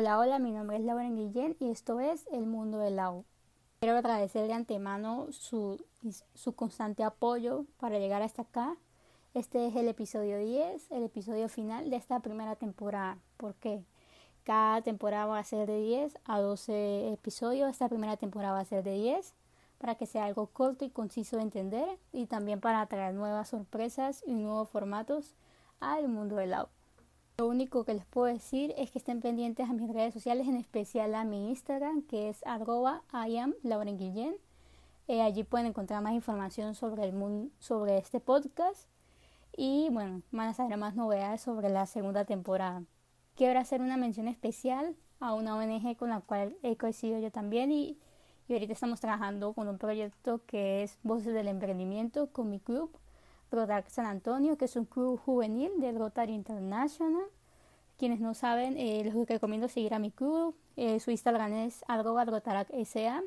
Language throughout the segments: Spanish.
Hola, hola, mi nombre es Laura Guillén y esto es El Mundo del Lau. Quiero agradecer de antemano su, su constante apoyo para llegar hasta acá. Este es el episodio 10, el episodio final de esta primera temporada. ¿Por qué? Cada temporada va a ser de 10 a 12 episodios. Esta primera temporada va a ser de 10 para que sea algo corto y conciso de entender y también para traer nuevas sorpresas y nuevos formatos al mundo del audio. Lo único que les puedo decir es que estén pendientes a mis redes sociales, en especial a mi Instagram, que es arroba eh, allí pueden encontrar más información sobre, el mundo, sobre este podcast y bueno, van a saber más novedades sobre la segunda temporada. Quiero hacer una mención especial a una ONG con la cual he coincidido yo también y y ahorita estamos trabajando con un proyecto que es Voces del Emprendimiento con mi club Rotary San Antonio, que es un club juvenil de Rotary International. Quienes no saben, eh, les recomiendo seguir a mi club. Eh, su Instagram es arroba SA.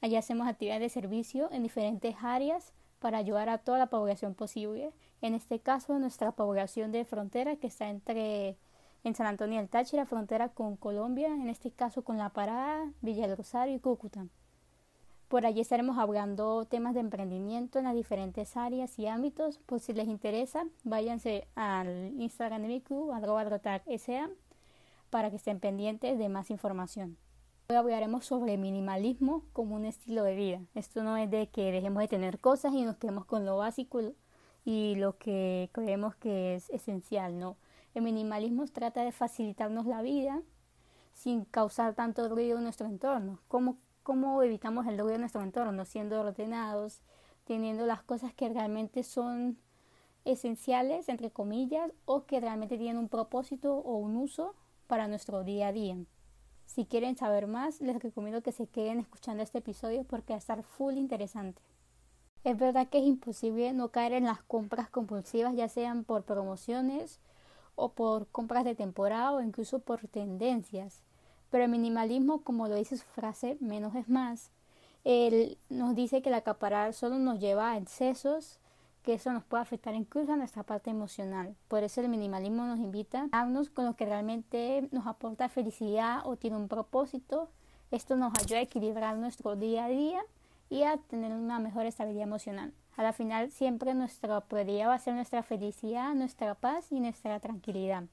Allí hacemos actividades de servicio en diferentes áreas para ayudar a toda la población posible. En este caso, nuestra población de frontera que está entre en San Antonio del Táchira, frontera con Colombia, en este caso con La Parada, Villa del Rosario y Cúcuta. Por allí estaremos hablando temas de emprendimiento en las diferentes áreas y ámbitos. Por si les interesa, váyanse al Instagram de mi club, SA, para que estén pendientes de más información. Hoy hablaremos sobre minimalismo como un estilo de vida. Esto no es de que dejemos de tener cosas y nos quedemos con lo básico y lo que creemos que es esencial, no. El minimalismo trata de facilitarnos la vida sin causar tanto ruido en nuestro entorno. como cómo evitamos el ruido de nuestro entorno, siendo ordenados, teniendo las cosas que realmente son esenciales, entre comillas, o que realmente tienen un propósito o un uso para nuestro día a día. Si quieren saber más, les recomiendo que se queden escuchando este episodio porque va a estar full interesante. Es verdad que es imposible no caer en las compras compulsivas, ya sean por promociones o por compras de temporada o incluso por tendencias. Pero el minimalismo, como lo dice su frase, menos es más, él nos dice que el acaparar solo nos lleva a excesos, que eso nos puede afectar incluso a nuestra parte emocional. Por eso el minimalismo nos invita a darnos con lo que realmente nos aporta felicidad o tiene un propósito. Esto nos ayuda a equilibrar nuestro día a día y a tener una mejor estabilidad emocional. A la final siempre nuestra prioridad va a ser nuestra felicidad, nuestra paz y nuestra tranquilidad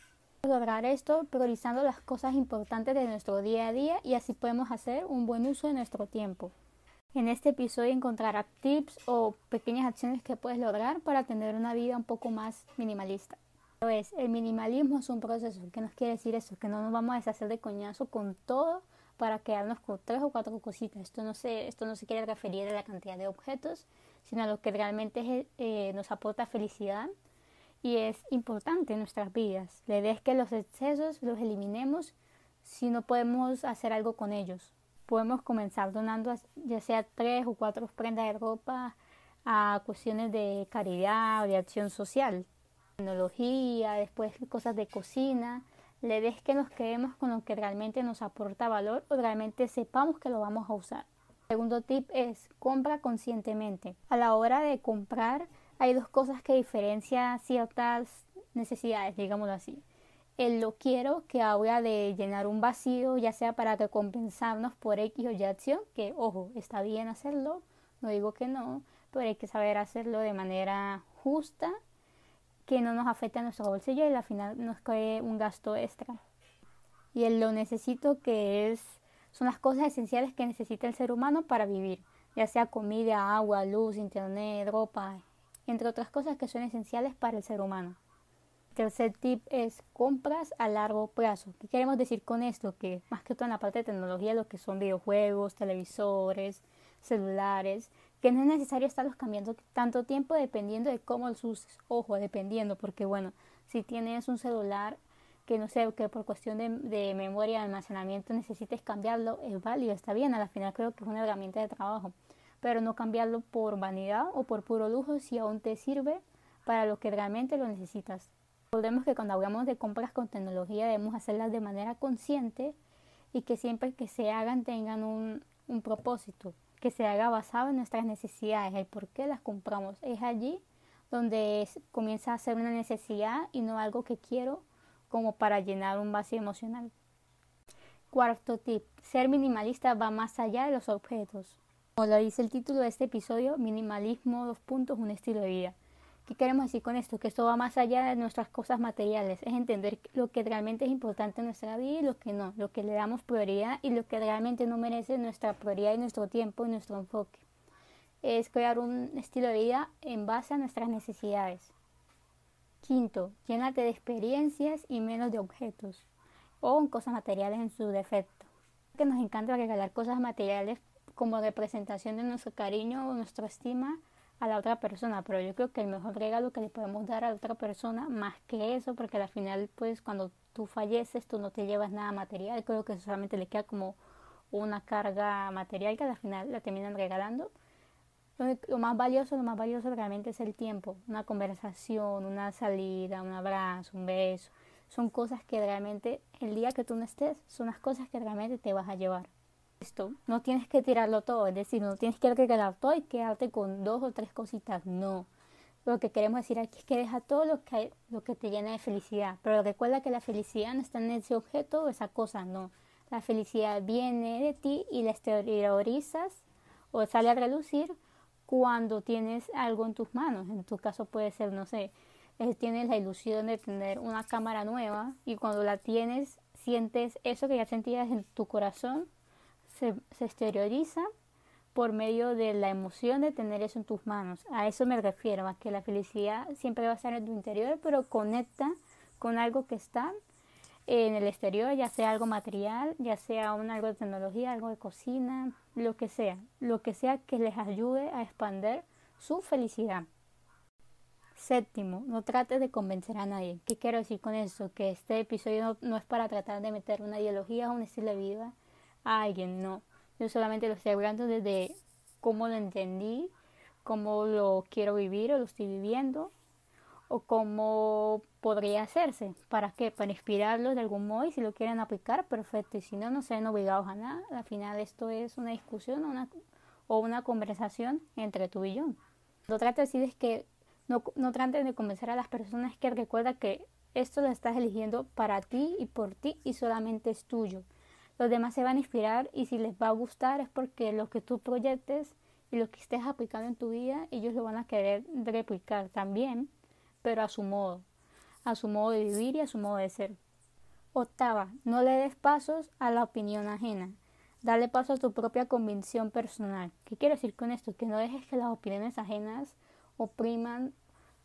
lograr esto priorizando las cosas importantes de nuestro día a día y así podemos hacer un buen uso de nuestro tiempo. En este episodio encontrarás tips o pequeñas acciones que puedes lograr para tener una vida un poco más minimalista. Es, el minimalismo es un proceso. ¿Qué nos quiere decir eso? Que no nos vamos a deshacer de coñazo con todo para quedarnos con tres o cuatro cositas. Esto no se, esto no se quiere referir a la cantidad de objetos, sino a lo que realmente eh, nos aporta felicidad y es importante en nuestras vidas. La idea que los excesos los eliminemos si no podemos hacer algo con ellos. Podemos comenzar donando ya sea tres o cuatro prendas de ropa a cuestiones de caridad o de acción social, tecnología, después cosas de cocina. La idea es que nos quedemos con lo que realmente nos aporta valor o realmente sepamos que lo vamos a usar. segundo tip es compra conscientemente. A la hora de comprar, hay dos cosas que diferencian ciertas necesidades, digámoslo así. El lo quiero que habla de llenar un vacío, ya sea para recompensarnos por X o Y que ojo, está bien hacerlo, no digo que no, pero hay que saber hacerlo de manera justa, que no nos afecte a nuestro bolsillo y al final nos cae un gasto extra. Y el lo necesito que es son las cosas esenciales que necesita el ser humano para vivir, ya sea comida, agua, luz, internet, ropa, entre otras cosas que son esenciales para el ser humano. Tercer tip es compras a largo plazo. ¿Qué queremos decir con esto? Que más que todo en la parte de tecnología, lo que son videojuegos, televisores, celulares, que no es necesario estarlos cambiando tanto tiempo dependiendo de cómo los uses. Ojo, dependiendo, porque bueno, si tienes un celular que no sé, que por cuestión de, de memoria, de almacenamiento necesites cambiarlo, es válido, está bien, a la final creo que es una herramienta de trabajo pero no cambiarlo por vanidad o por puro lujo si aún te sirve para lo que realmente lo necesitas. Recordemos que cuando hablamos de compras con tecnología debemos hacerlas de manera consciente y que siempre que se hagan tengan un, un propósito, que se haga basado en nuestras necesidades, el por qué las compramos. Es allí donde comienza a ser una necesidad y no algo que quiero como para llenar un vacío emocional. Cuarto tip, ser minimalista va más allá de los objetos. Como lo dice el título de este episodio, minimalismo, dos puntos, un estilo de vida. ¿Qué queremos decir con esto? Que esto va más allá de nuestras cosas materiales, es entender lo que realmente es importante en nuestra vida y lo que no, lo que le damos prioridad y lo que realmente no merece nuestra prioridad y nuestro tiempo y nuestro enfoque. Es crear un estilo de vida en base a nuestras necesidades. Quinto, llénate de experiencias y menos de objetos o cosas materiales en su defecto. Que nos encanta regalar cosas materiales como representación de nuestro cariño o nuestra estima a la otra persona, pero yo creo que el mejor regalo que le podemos dar a la otra persona, más que eso, porque al final, pues cuando tú falleces, tú no te llevas nada material, creo que solamente le queda como una carga material que al final la terminan regalando. Lo más valioso, lo más valioso realmente es el tiempo, una conversación, una salida, un abrazo, un beso. Son cosas que realmente el día que tú no estés, son las cosas que realmente te vas a llevar esto, no tienes que tirarlo todo, es decir, no tienes que regalar todo y quedarte con dos o tres cositas, no. Lo que queremos decir aquí es que deja todo lo que, lo que te llena de felicidad, pero recuerda que la felicidad no está en ese objeto o esa cosa, no. La felicidad viene de ti y la exteriorizas o sale a relucir cuando tienes algo en tus manos. En tu caso puede ser, no sé, eh, tienes la ilusión de tener una cámara nueva y cuando la tienes sientes eso que ya sentías en tu corazón se, exterioriza por medio de la emoción de tener eso en tus manos. A eso me refiero, a que la felicidad siempre va a estar en tu interior, pero conecta con algo que está en el exterior, ya sea algo material, ya sea un algo de tecnología, algo de cocina, lo que sea, lo que sea que les ayude a expandir su felicidad. Séptimo, no trates de convencer a nadie. ¿Qué quiero decir con eso? Que este episodio no es para tratar de meter una ideología o un estilo de vida a alguien, no. Yo solamente lo estoy hablando desde cómo lo entendí, cómo lo quiero vivir o lo estoy viviendo, o cómo podría hacerse. ¿Para qué? Para inspirarlos de algún modo y si lo quieren aplicar, perfecto. Y si no, no sean obligados a nada. Al final esto es una discusión una, o una conversación entre tú y yo. Lo que trato de decir es que no, no traten de convencer a las personas que recuerda que esto lo estás eligiendo para ti y por ti y solamente es tuyo los demás se van a inspirar y si les va a gustar es porque lo que tú proyectes y lo que estés aplicando en tu vida, ellos lo van a querer replicar también, pero a su modo, a su modo de vivir y a su modo de ser. Octava, no le des pasos a la opinión ajena. Dale paso a tu propia convicción personal. ¿Qué quiero decir con esto? Que no dejes que las opiniones ajenas opriman,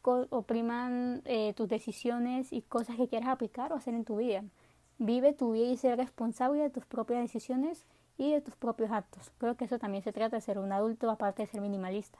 opriman eh, tus decisiones y cosas que quieras aplicar o hacer en tu vida. Vive tu vida y ser responsable de tus propias decisiones y de tus propios actos. Creo que eso también se trata de ser un adulto, aparte de ser minimalista.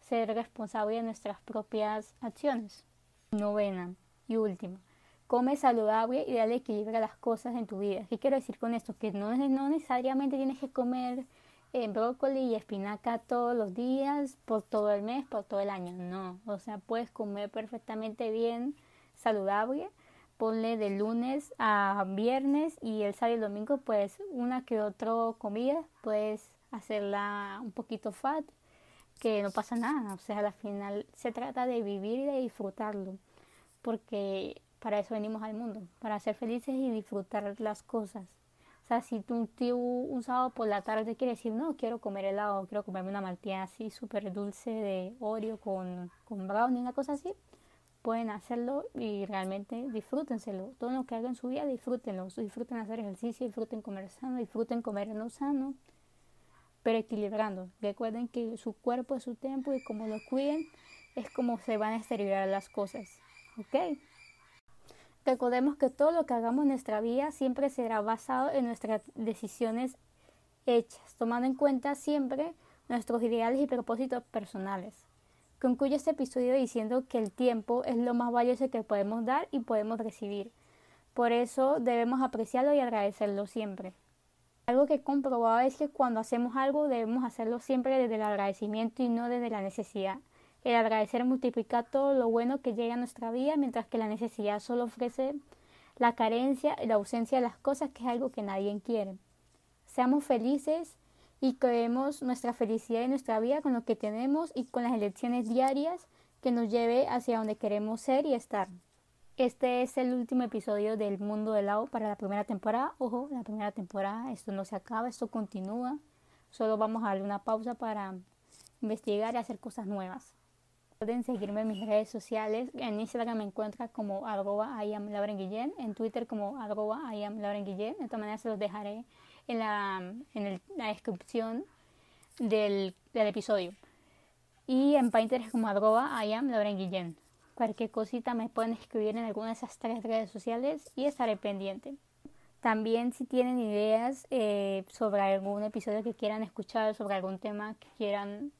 Ser responsable de nuestras propias acciones. Novena y última. Come saludable y dale equilibrio a las cosas en tu vida. ¿Qué quiero decir con esto? Que no, no necesariamente tienes que comer eh, brócoli y espinaca todos los días, por todo el mes, por todo el año. No. O sea, puedes comer perfectamente bien, saludable ponle de lunes a viernes y el sábado y domingo pues una que otra comida puedes hacerla un poquito fat que no pasa nada. O sea al final se trata de vivir y de disfrutarlo porque para eso venimos al mundo para ser felices y disfrutar las cosas. O sea si tú, un sábado por la tarde quieres decir no quiero comer helado quiero comerme una malteada así súper dulce de Oreo con, con brownie una cosa así pueden hacerlo y realmente disfrútenselo. Todo lo que hagan en su vida, disfrútenlo. Disfruten hacer ejercicio, disfruten comer sano, disfruten comer no sano, pero equilibrando. Recuerden que su cuerpo es su tiempo y como lo cuiden, es como se van a exteriorizar las cosas. ¿Ok? Recordemos que todo lo que hagamos en nuestra vida siempre será basado en nuestras decisiones hechas, tomando en cuenta siempre nuestros ideales y propósitos personales. Concluyo este episodio diciendo que el tiempo es lo más valioso que podemos dar y podemos recibir. Por eso debemos apreciarlo y agradecerlo siempre. Algo que he comprobado es que cuando hacemos algo debemos hacerlo siempre desde el agradecimiento y no desde la necesidad. El agradecer multiplica todo lo bueno que llega a nuestra vida, mientras que la necesidad solo ofrece la carencia y la ausencia de las cosas, que es algo que nadie quiere. Seamos felices y creemos nuestra felicidad y nuestra vida con lo que tenemos y con las elecciones diarias que nos lleve hacia donde queremos ser y estar. Este es el último episodio del Mundo del Lao para la primera temporada. Ojo, la primera temporada, esto no se acaba, esto continúa. Solo vamos a darle una pausa para investigar y hacer cosas nuevas. Pueden seguirme en mis redes sociales. En Instagram me encuentra como arroba Guillén, en Twitter como arroba Guillén. De todas maneras se los dejaré en la, en la descripción del, del, episodio. Y en Pinterest como arroba Guillén. Cualquier cosita me pueden escribir en alguna de esas tres redes sociales y estaré pendiente. También si tienen ideas eh, sobre algún episodio que quieran escuchar, sobre algún tema que quieran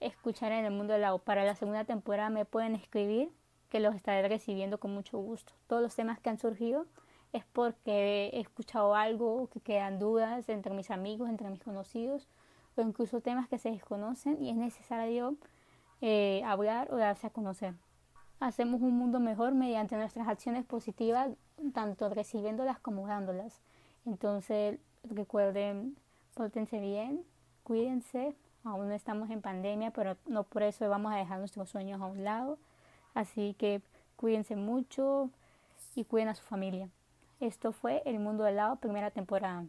escuchar en el mundo del lado para la segunda temporada me pueden escribir que los estaré recibiendo con mucho gusto. Todos los temas que han surgido es porque he escuchado algo que quedan dudas entre mis amigos, entre mis conocidos o incluso temas que se desconocen y es necesario eh, hablar o darse a conocer. Hacemos un mundo mejor mediante nuestras acciones positivas, tanto recibiéndolas como dándolas. Entonces recuerden, pórtense bien, cuídense, Aún no estamos en pandemia, pero no por eso vamos a dejar nuestros sueños a un lado. Así que cuídense mucho y cuiden a su familia. Esto fue El Mundo del Lado, primera temporada.